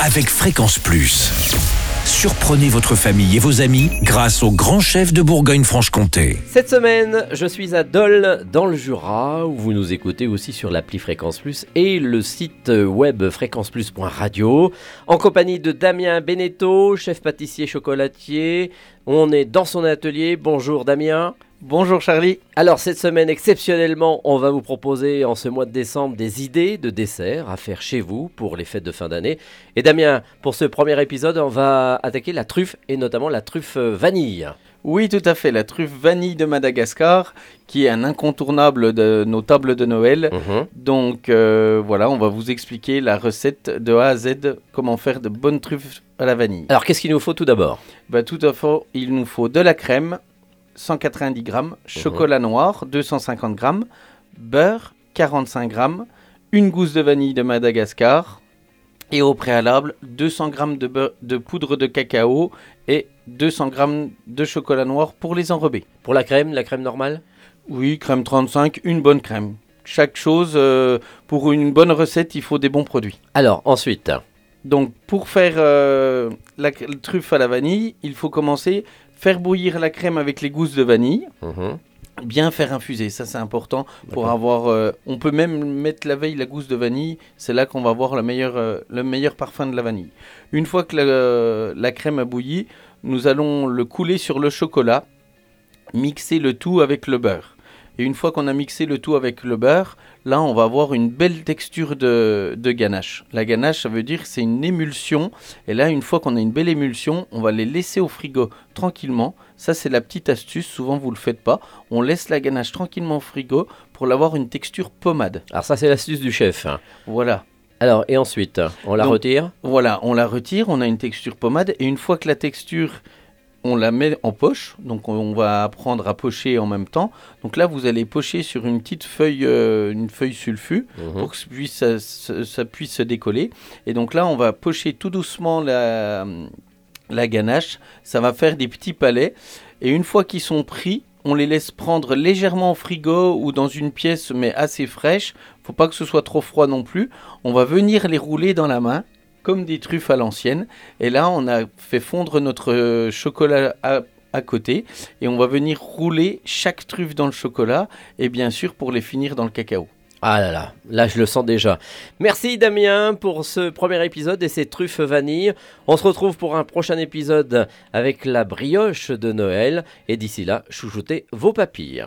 avec Fréquence Plus. Surprenez votre famille et vos amis grâce au grand chef de Bourgogne-Franche-Comté. Cette semaine, je suis à Dole, dans le Jura, où vous nous écoutez aussi sur l'appli Fréquence Plus et le site web fréquenceplus.radio, en compagnie de Damien Beneteau, chef pâtissier chocolatier. On est dans son atelier. Bonjour Damien. Bonjour Charlie. Alors cette semaine exceptionnellement, on va vous proposer en ce mois de décembre des idées de desserts à faire chez vous pour les fêtes de fin d'année. Et Damien, pour ce premier épisode, on va attaquer la truffe et notamment la truffe vanille. Oui, tout à fait, la truffe vanille de Madagascar, qui est un incontournable de nos tables de Noël. Mhm. Donc euh, voilà, on va vous expliquer la recette de A à Z, comment faire de bonnes truffes à la vanille. Alors qu'est-ce qu'il nous faut tout d'abord? Bah, tout à fait, il nous faut de la crème, 190 grammes, chocolat noir, 250 grammes, beurre, 45 grammes, une gousse de vanille de Madagascar, et au préalable, 200 grammes de, beurre- de poudre de cacao et 200 grammes de chocolat noir pour les enrober. Pour la crème, la crème normale? Oui, crème 35, une bonne crème. Chaque chose, euh, pour une bonne recette, il faut des bons produits. Alors ensuite, Donc, pour faire euh, la truffe à la vanille, il faut commencer faire bouillir la crème avec les gousses de vanille, Mhm. bien faire infuser. Ça, c'est important pour avoir. euh, on peut même mettre la veille la gousse de vanille. C'est là qu'on va avoir la meilleure, euh, le meilleur parfum de la vanille. Une fois que la, la crème a bouilli, nous allons le couler sur le chocolat, mixer le tout avec le beurre. Et une fois qu'on a mixé le tout avec le beurre, là, on va avoir une belle texture de, de ganache. La ganache, ça veut dire que c'est une émulsion. Et là, une fois qu'on a une belle émulsion, on va les laisser au frigo tranquillement. Ça, c'est la petite astuce. Souvent, vous le faites pas. On laisse la ganache tranquillement au frigo pour l'avoir une texture pommade. alors ça c'est l'astuce du chef. Voilà. Alors et ensuite, on la Donc- retire Voilà, on la retire, on a une texture pommade. Et une fois que la texture, on la met en poche. Donc, on, va apprendre à pocher en même temps. Donc là, vous allez pocher sur une petite feuille, euh, une feuille sulfue. Mhm. pour que ça puisse, ça puisse se décoller. Et donc là, on va pocher tout doucement la, la ganache. Ça va faire des petits palets. Et une fois qu'ils sont pris, on les laisse prendre légèrement au frigo ou dans une pièce, mais assez fraîche. Faut pas que ce soit trop froid non plus. On va venir les rouler dans la main, comme des truffes à l'ancienne. Et là, on a fait fondre notre chocolat à, à côté. Et on va venir rouler chaque truffe dans le chocolat. Et bien sûr, pour les finir dans le cacao. Ah là là, là je le sens déjà. Merci Damien pour ce premier épisode et ces truffes vanille. On se retrouve pour un prochain épisode avec la brioche de Noël. Et d'ici là, chouchoutez vos papilles.